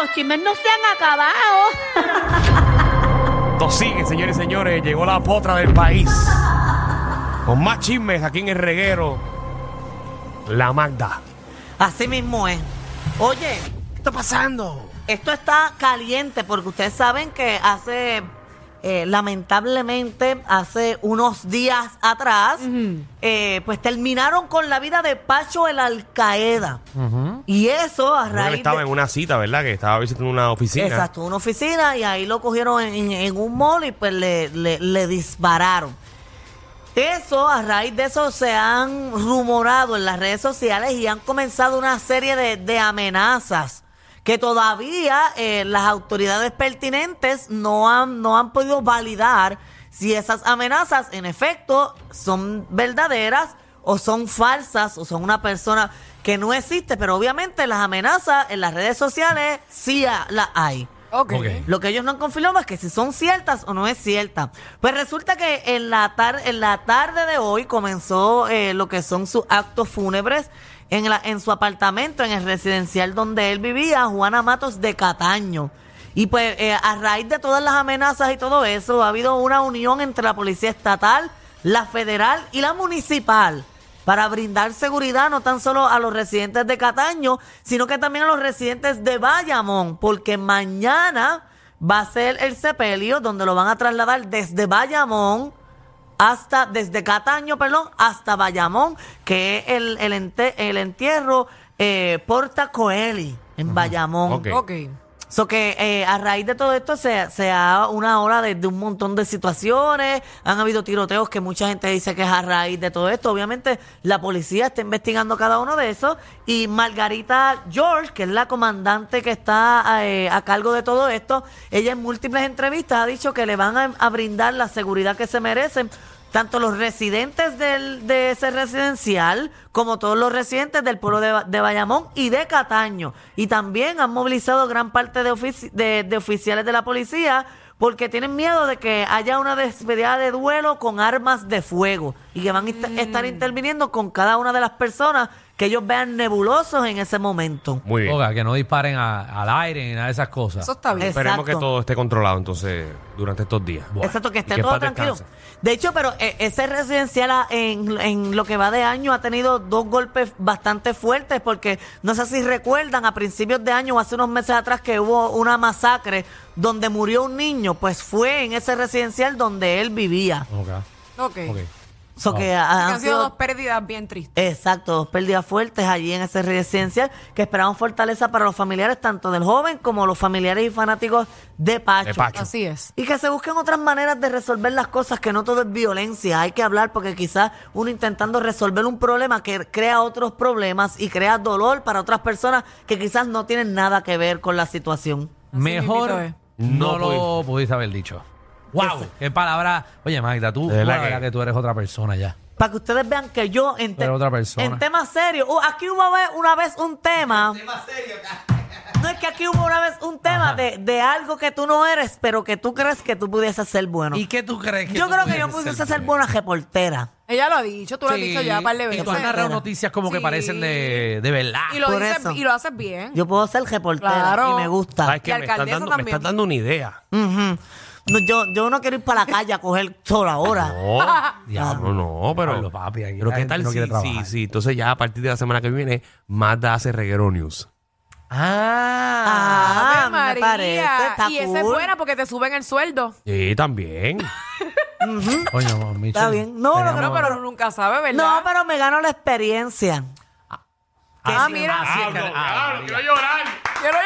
los chismes no se han acabado. Esto sigue, señores y señores. Llegó la potra del país. Con más chismes aquí en el reguero. La Magda. Así mismo es. Oye, ¿Qué está pasando? esto está caliente porque ustedes saben que hace, eh, lamentablemente, hace unos días atrás, eh, pues terminaron con la vida de Pacho el Alcaeda. Y eso a Él raíz estaba de... en una cita, ¿verdad? Que estaba visitando una oficina. Exacto, una oficina y ahí lo cogieron en, en- en un mall y pues le, le- le dispararon. Eso, a raíz de eso, se han rumorado en las redes sociales y han comenzado una serie de, de amenazas que todavía eh, las autoridades pertinentes no han, no han podido validar si esas amenazas en efecto son verdaderas o son falsas o son una persona que no existe, pero obviamente las amenazas en las redes sociales sí las hay. Ok. Ok. Lo que ellos no han confirmado es que si son ciertas o no es cierta. Pues resulta que en la, tar- en la tarde de hoy comenzó eh, lo que son sus actos fúnebres en, su apartamento, en el residencial donde él vivía, Juana Matos de Cataño. Y pues eh, a raíz de todas las amenazas y todo eso, ha habido una unión entre la policía estatal, la federal y la municipal para brindar seguridad no tan solo a los residentes de Cataño, sino que también a los residentes de Bayamón, porque mañana va a ser el sepelio donde lo van a trasladar desde Bayamón hasta, desde Cataño, perdón, hasta Bayamón, que es el, el, ente- el entierro eh, Porta Coeli en Bayamón. Ok. Ok. So que eh, a raíz de todo esto se, se ha una hora de, un montón de situaciones, han habido tiroteos que mucha gente dice que es a raíz de todo esto. Obviamente la policía está investigando cada uno de esos y Margarita George, que es la comandante que está eh, a cargo de todo esto, ella en múltiples entrevistas ha dicho que le van a brindar la seguridad que se merecen tanto los residentes del, de ese residencial como todos los residentes del pueblo de, de Bayamón y de Cataño. Y también han movilizado gran parte de, ofici- de, de oficiales de la policía porque tienen miedo de que haya una despedida de duelo con armas de fuego y que van a est- estar interviniendo con cada una de las personas que ellos vean nebulosos en ese momento. Muy bien. Oiga, que no disparen a- al aire ni nada de esas cosas. Eso está bien. Es- Esperemos que exacto. todo esté controlado entonces durante estos días. Exacto, que Y esté que todo paz tranquilo. descanse. De hecho, pero eh, ese residencial ah, en, en lo que va de año ha tenido dos golpes bastante fuertes porque no sé si recuerdan a principios de año o hace unos meses atrás que hubo una masacre donde murió un niño, pues fue en ese residencial donde él vivía. Ok, Ok. ok. So que Que ha- han sido sido dos pérdidas bien tristes. Exacto, dos pérdidas fuertes allí en ese residencial que esperaban fortaleza para los familiares, tanto del joven como los familiares y fanáticos de Pacho. De Pacho. Así es. Y que se busquen otras maneras de resolver las cosas, que no todo es violencia. Hay que hablar porque quizás uno intentando resolver un problema que crea otros problemas y crea dolor para otras personas que quizás no tienen nada que ver con la situación. Mejor no, No lo pudiste haber dicho. ¡Wow! ¡Qué palabra! Oye, Magda, tú, De verdad la verdad que- que tú eres otra persona ya. Para que ustedes vean que yo en, te- Pero otra persona. en temas serios, uh, aquí hubo una vez, una vez un tema. No es que aquí hubo una vez un tema de, de algo que tú no eres, pero que tú crees que tú pudieses ser bueno. ¿Y qué tú crees que yo tú creo que yo pudieses pudiese ser buena reportera. Ella lo ha dicho, tú lo has Sí, dicho ya un par de Y tú has narrado noticias como que Sí. parecen de, de verdad. Y lo, Por dices, eso. y lo haces bien. Yo puedo ser reportera Claro. y me gusta. ¿Sabes qué? Y Me estás, alcaldesa dando, me también. estás dando una idea. Ujú. No, yo, yo no quiero ir para la calle a coger sol ahora. No, Diablo. no, no, pero. Diablo, papi, aquí pero la qué gente tal no si, quiere sí, trabajar. sí. Entonces ya a partir de la semana que viene, Mazda hace Reguero News. Ah. Ah, Ave me María. parece, está y esa es cool. buena porque te suben el sueldo. Sí, también. Coño, Michelle, Está bien. No, teníamos- Pero, pero uno nunca sabe, ¿verdad? No, pero me gano la experiencia. Ah, sí, mira. Así es que- ah, María. llorar. Quiero-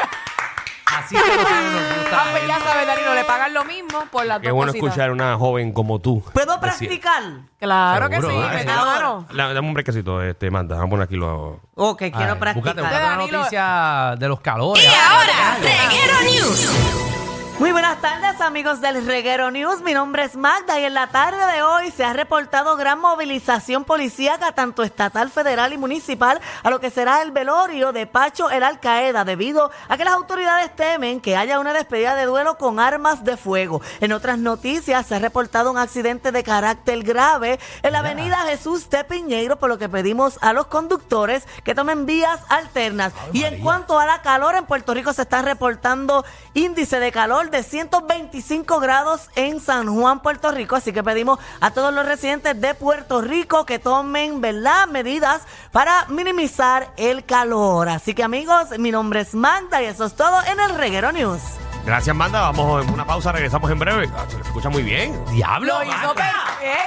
Así es que nosotros nos gusta Ah, pues ya sabes, Danilo, le pagan lo mismo por las Qué dos bueno cositas. escuchar a una joven como tú. ¿Puedo Decir- practicar? Claro que Seguro, sí, ¿eh? mete mano. La- dame un brequecito, este, Mazda. Vamos a poner aquí los. Ok, quiero Ay, Búscate, practicar. búscate una Danilo. noticia de los calores. Y ahora, Reguero News. Muy buenas tardes amigos del Reguero News, mi nombre es Magda y en la tarde de hoy se ha reportado gran movilización policíaca tanto estatal, federal y municipal a lo que será el velorio de Pacho el Alcaeda debido a que las autoridades temen que haya una despedida de duelo con armas de fuego. En otras noticias se ha reportado un accidente de carácter grave en la avenida Jesús de Piñeiro por lo que pedimos a los conductores que tomen vías alternas. y en cuanto a la calor en Puerto Rico se está reportando índice de calor de 125 grados en San Juan, Puerto Rico. Así que pedimos a todos los residentes de Puerto Rico que tomen, ¿verdad?, medidas para minimizar el calor. Así que amigos, mi nombre es Magda y eso es todo en el Reguero News. Gracias, Manda. Vamos en una pausa, regresamos en breve. Ah, Se escucha muy bien. ¡Diablo! Lo hizo Magda!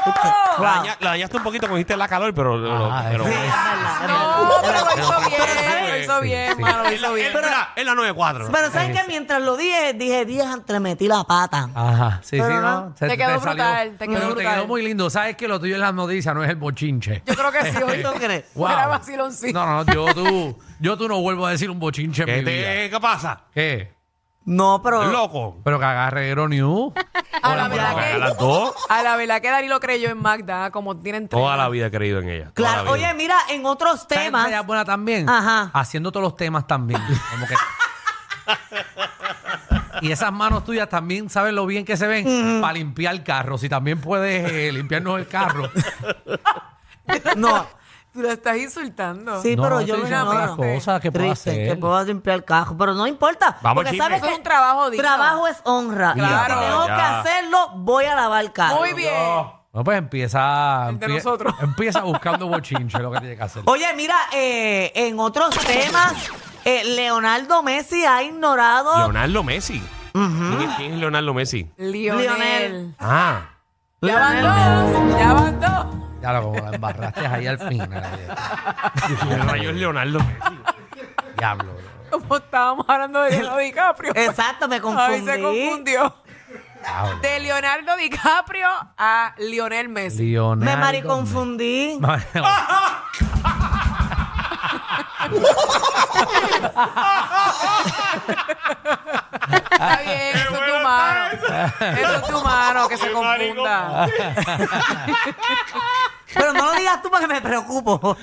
perfecto. La, daña- la dañaste un poquito, cogiste la calor, pero... Ah, pero es verdad, es No, es pero lo hizo bien, lo hizo bien, mano, lo es la, hizo bien. es la- es la 9-4. Pero ¿saben que Mientras lo dije, dije, dije, entre metí la pata. Ajá, sí, Pero sí, no. Te quedó brutal, te quedó pero te brutal. quedó muy lindo. ¿Sabes que lo tuyo en las noticias no es el bochinche? Yo creo que sí, hoy ¿Tú crees? Wow. Era vaciloncito. No, no, yo tú, yo tú no vuelvo a decir un bochinche en ¿Qué, mi vida. te- ¿Qué pasa? ¿Qué? No, pero... ¿Estás loco? Pero que haga reguero news. A la verdad que- A las dos, A la verdad que Dari lo creyó en Magda, como tienen tres. toda la vida he creído en ella. toda Claro, la vida. oye, mira, en otros ¿Sabes temas... buena también? Ajá. Haciendo todos los temas también. Como que... y esas manos tuyas también saben lo bien que se ven para limpiar el carro. Si también puedes eh, limpiarnos el carro. No, Tú la estás insultando. Sí, No, pero estoy yo ignoro. otras cosas que puedo Triste, hacer. que puedo limpiar el cajo, pero no importa. Vamos, porque chisme. sabes Eso que es un trabajo digno. trabajo es honra. Y Claro. si tengo Ya. que hacerlo, voy a lavar el carro. Muy bien. No, pues empieza. El de empie- nosotros. Empieza buscando bochinche, lo que tiene que hacer. Oye, mira, eh, en otros temas, eh, Leonardo Messi ha ignorado. Leonardo Messi. ¿Quién, quién es Leonardo Messi? Lionel. Lionel. Ah. Ya van dos. Ya van dos. Ya lo como la embarraste ahí al final. ¿Qué rayos es Leonardo Messi? Diablo, bro. Como estábamos hablando de Leonardo DiCaprio. Exacto, me Ay, confundí. se confundió. Diablo. De Leonardo DiCaprio a Lionel Messi. Leonardo Me mariconfundí. Está bien, eso es de humano. Eso es de humano, que se confunda. Pero no lo digas tú porque me preocupo.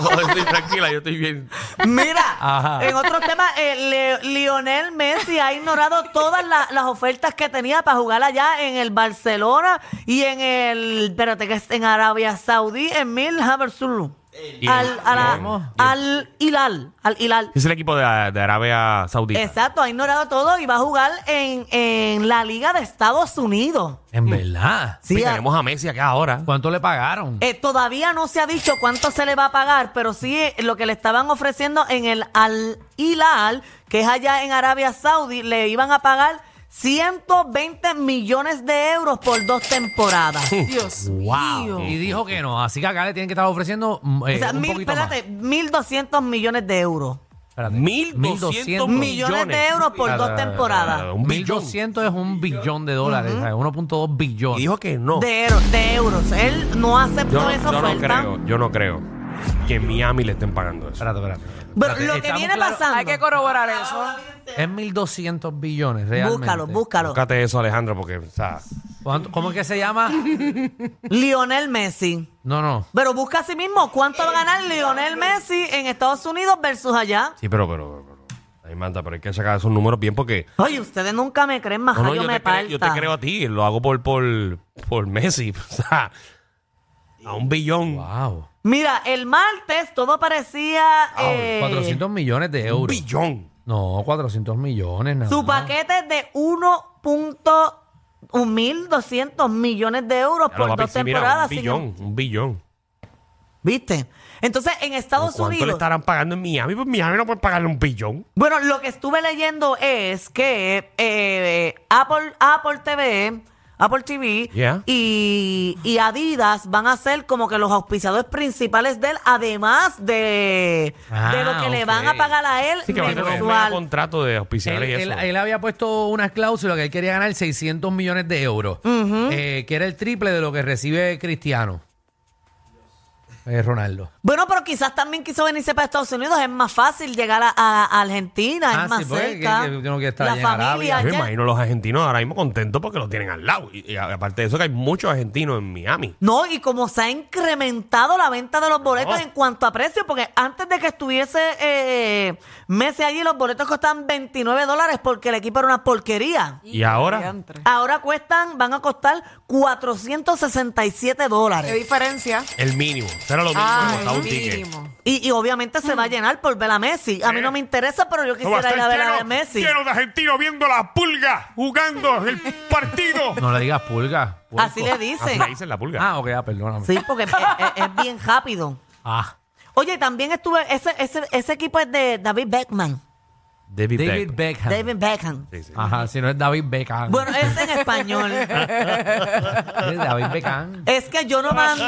No, estoy tranquila, yo estoy bien. Mira, Ajá. en otros temas, eh, Le- Lionel Messi ha ignorado todas la- las ofertas que tenía para jugar allá en el Barcelona y en el, espérate, que es en Arabia Saudí, en Mil. Al, a al Hilal, al Hilal. Es el equipo de, de Arabia Saudita. Exacto, ha ignorado todo y va a jugar en, en la Liga de Estados Unidos. En verdad. Sí, Sí, a- tenemos a Messi acá ahora. ¿Cuánto le pagaron? Eh, todavía no se ha dicho cuánto se le va a pagar, pero sí eh, lo que le estaban ofreciendo en el Al Hilal, que es allá en Arabia Saudí, le iban a pagar 120 millones de euros por dos temporadas. Dios mío. Y dijo que no. Así que acá le tienen que estar ofreciendo mm, eh, o sea, un mil, poquito espérate, más. 1.200 millones de euros. Espérate. 1.200 Millones de euros por dos Espérate, temporadas. Un billón. 1200 es un billón de dólares, sea, 1.2 Y billones. dijo que no. De, de euros. Él no aceptó Yo, no- esa yo no oferta. creo, yo no creo que en Miami le estén pagando eso. Espérate, espérate. Pero Espérate, lo que estamos viene claros- pasando. Hay que corroborar eso. Es 1.200 billones, realmente. Búscalo, búscalo. Búscate eso, Alejandro, porque, o sea, ¿Cuánto- ¿Cómo es que se llama? Lionel Messi. No, no. Pero busca a sí mismo cuánto va a ganar Lionel Messi en Estados Unidos versus allá. sí, pero, pero, pero, ahí manda, pero hay que sacar esos números bien porque, Oye, ustedes nunca me creen, más no, no, yo yo, me te cre- yo te parta. creo a ti, lo hago por, por, por Messi, o sea, a un billón. Wow. Mira, el martes todo parecía... eh, 400 millones de Un euros. billón. No, 400 millones. nada Su más. paquete es de 1.1200 millones de euros Ya por dos mira, temporadas. un billón, un billón. ¿Viste? Entonces, en Estados ¿Cuánto le Unidos... estarán pagando en Miami? Pues Miami no puede pagarle un billón. Bueno, lo que estuve leyendo es que eh, Apple, Apple TV, Apple TV Yeah. y, y Adidas van a ser como que los auspiciadores principales de él, además de, Ah, de lo que le van a pagar a él Sí, que va a tener un contrato de Él, auspiciar y él- eso. él había puesto unas cláusulas que él quería ganar 600 millones de euros, eh, que era el triple de lo que recibe Cristiano. Eh, Ronaldo. Bueno, pero quizás también quiso venirse para Estados Unidos. Es más fácil llegar a, a- a Argentina, Ah, es más sí, cerca. que- que uno quiere estar la allá en familia Arabia. Yo me allá. imagino los argentinos ahora mismo contentos porque lo tienen al lado. Y, y aparte de eso, que hay muchos argentinos en Miami. No, y como se ha incrementado la venta de los boletos No. en cuanto a precio, porque antes de que estuviese eh, Messi allí, los boletos costaban 29 dólares porque el equipo era una porquería. Y ahora, Diantre. Ahora cuestan, van a costar 467 ¿Qué dólares. diferencia? el mínimo. Era lo costaba el un ticket. mínimo. Y, y obviamente se va a llenar por ver a Messi. A mí no me interesa, pero yo No va a quisiera ir a ver a lleno, Messi. lleno de argentinos viendo la pulga jugando el partido. No le digas pulga. puerco. Así le Así dicen. le dicen la pulga. Ah, ok, ah, perdóname. Sí, porque es, es- es bien rápido. Ah, Oye, también estuve, ese, ese, ese equipo es de David Beckman. David, David Beck. Beckham. David Beckham. Sí, sí. Ajá, si no es David Beckham. Bueno, es en español. Es David Beckham. Es que yo no mandé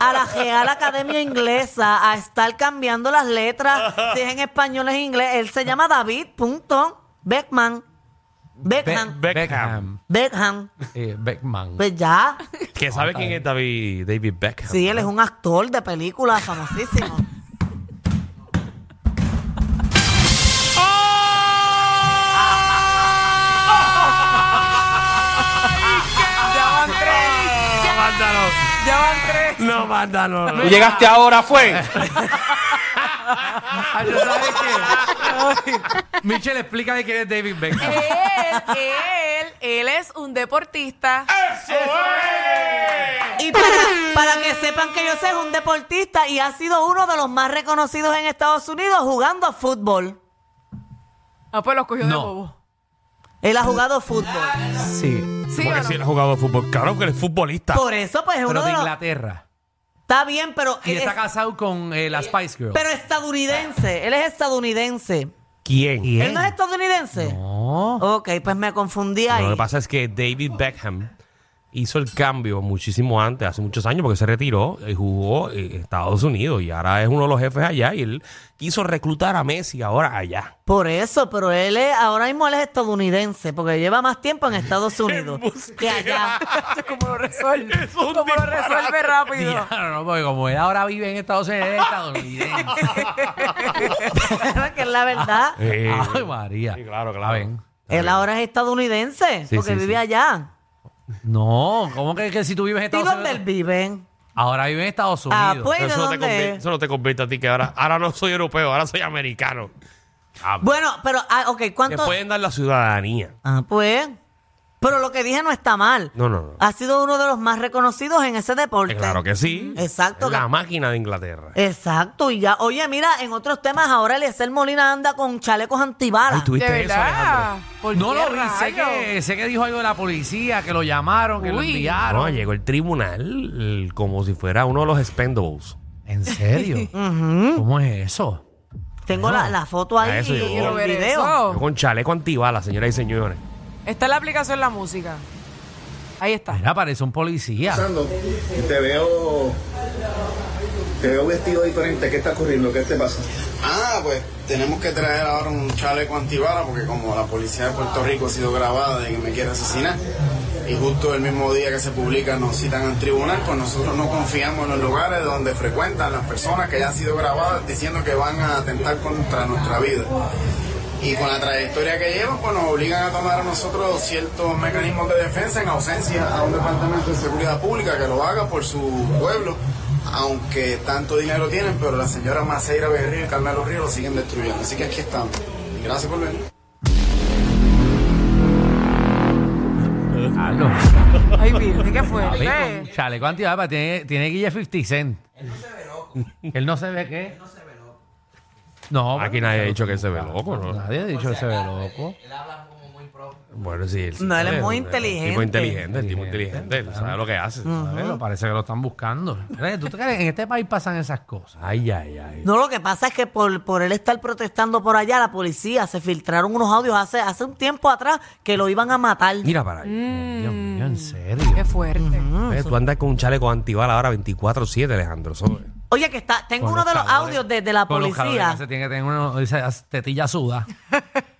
a la Real Academia Inglesa a estar cambiando las letras. Si es en español, es en inglés. Él se llama David, punto, Beckman. Beckham. Be- Beckham. Beckham. Eh, Beckman. Pues ya. ¿Que sabe quién es David, David Beckham? Sí, él es un actor de películas famosísimo. Ya van tres. No. Tú llegaste ahora, fue. Ah, ¿yo sabes qué? Michelle, explícame quién es David Beckham. Él, él, él es un deportista. Y para, para que sepan que yo sé, es un deportista y ha sido uno de los más reconocidos en Estados Unidos jugando fútbol. Ah, pues los cogió de No. bobo. Él ha jugado fútbol. Sí. ¿Sí Porque o no? si él ha jugado fútbol. Claro que él es futbolista. Por eso, pues es Pero uno de de los... Inglaterra. Está bien, pero... Y está es- casado con eh, la Spice Girl. pero estadounidense. Él es estadounidense. ¿Quién? ¿Él no es estadounidense? No. Ok, pues me confundí ahí. Lo que pasa es que David Beckham hizo el cambio muchísimo antes, hace muchos años, porque se retiró y jugó en Estados Unidos y ahora es uno de los jefes allá y él quiso reclutar a Messi ahora allá. Por eso, pero él es, ahora mismo él es estadounidense, porque lleva más tiempo en Estados Unidos que allá. ¿Cómo lo resuelve? Es un ¿Cómo lo resuelve rápido? Diablo, no, porque como él ahora vive en Estados Unidos, él es estadounidense. que es la verdad. Eh, Ay, María. Sí, claro, claro. Está bien. Él ahora es estadounidense, Sí, porque sí, vive sí. allá. No, ¿cómo que, que si tú vives en ¿Y Estados dónde él Unidos? vive? Ahora vive en Estados Ah, Unidos. pues, ¿y de eso, no te dónde convierte, es? eso no te convierte a ti que ahora, ahora no soy europeo, ahora soy americano. Ah, Bueno, pero, ah, ok, te ¿cuánto? pueden dar la ciudadanía. Ah, pues. Pero lo que dije no está mal. No, no, no. Ha sido uno de los más reconocidos en ese deporte. Eh, Claro que sí. Exacto. Es la máquina de Inglaterra. Exacto, y ya, oye, mira, en otros temas ahora Eliezer Molina anda con chalecos antibalas. Ay, ¿tuviste De eso, Alejandro? verdad. ¿Por No qué lo vi, sé rayos? que, sé que dijo algo de la policía, que lo llamaron, que lo Uy. enviaron. No, llegó el tribunal el- como si fuera uno de los expendables. ¿En serio? Ujú. ¿Cómo es eso? Tengo la, la foto ahí A eso y el Quiero ver video. eso. Yo con chaleco antibalas, señoras y señores. Está en la aplicación la música. Ahí está. Mira, parece un policía. pasando y te veo te veo vestido diferente. ¿Qué está ocurriendo? ¿Qué te pasa? Ah, pues tenemos que traer ahora un chaleco antibala porque como la policía de Puerto Rico ha sido grabada de que me quiere asesinar y justo el mismo día que se publica nos citan al tribunal, pues nosotros no confiamos en los lugares donde frecuentan las personas que ya han sido grabadas diciendo que van a atentar contra nuestra vida. Y con la trayectoria que llevan, pues nos obligan a tomar a nosotros ciertos mecanismos de defensa en ausencia a un departamento de seguridad pública que lo haga por su pueblo, aunque tanto dinero tienen, pero la señora Maceira Berrío y Carmelo Río lo siguen destruyendo. Así que aquí estamos. Y gracias por venir. Carlos. Ay, mire, qué A fuerte. chaleco antibalas, tiene, tiene guille 50 Cent. Él no se ve loco. ¿Él no se ve qué? Él no se ve loco. No. Aquí nadie ha dicho que se ve loco, ¿no? Nadie ha dicho que se ve loco. Bueno, sí. Él, No, él es muy El tipo inteligente. inteligente, el tipo inteligente. Él sabe lo que hace. Pero parece que lo están buscando. ¿Tú te crees que en este país pasan esas cosas? Ay, ay, ay. No, lo que pasa es que por, por él estar protestando por allá, la policía se filtraron unos audios hace, hace un tiempo atrás que lo iban a matar. Mira para allá. Dios mío, en serio. Qué fuerte. Ve, Tú andas con un chaleco antibala ahora 24-7, Alejandro. Eso- Oye, que está, tengo Con uno de los audios de, de la con los calores policía. se tiene que tener uno, esas tetillas sudas.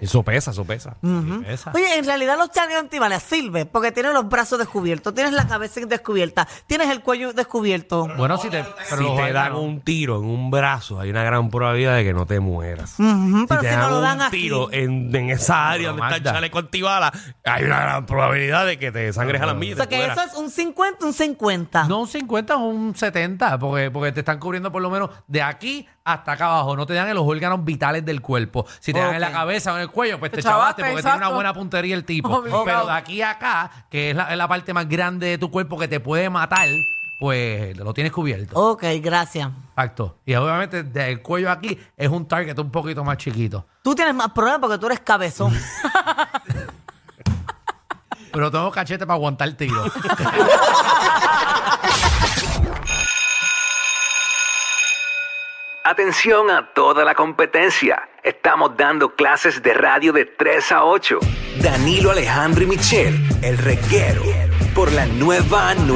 Eso pesa, eso pesa. Esa. Oye, en realidad los chalecos antibalas sirven porque tienes los brazos descubiertos, tienes la cabeza descubierta, tienes el cuello descubierto. Bueno, si te, pero si los te órganos- dan un tiro en un brazo, hay una gran probabilidad de que no te mueras. Ujú, pero si te si no dan lo un dan aquí. tiro en, en esa área Pero, donde está el Magda. chaleco antibala, hay una gran probabilidad de que te desangres a las millas. O sea que eso es un 50, un 50. No un 50 o un 70, porque, porque te están cubriendo por lo menos de aquí hasta acá abajo. No te dan en los órganos vitales del cuerpo. Si te dan en la cabeza o en el cuello, pues te, Te chavaste chavaste, porque tiene una exacto. buena puntería el tipo. Obligado. Pero de aquí a acá, que es la, es la parte más grande de tu cuerpo que te puede matar, pues lo tienes cubierto. Ok, gracias. Exacto. Y obviamente del cuello aquí es un target un poquito más chiquito. Tú tienes más problemas porque tú eres cabezón. Pero tengo cachete para aguantar el tiro. Atención a toda la competencia. Estamos dando clases de radio de 3 a 8. Danilo Alejandro y Michelle, el reguero, por la nueva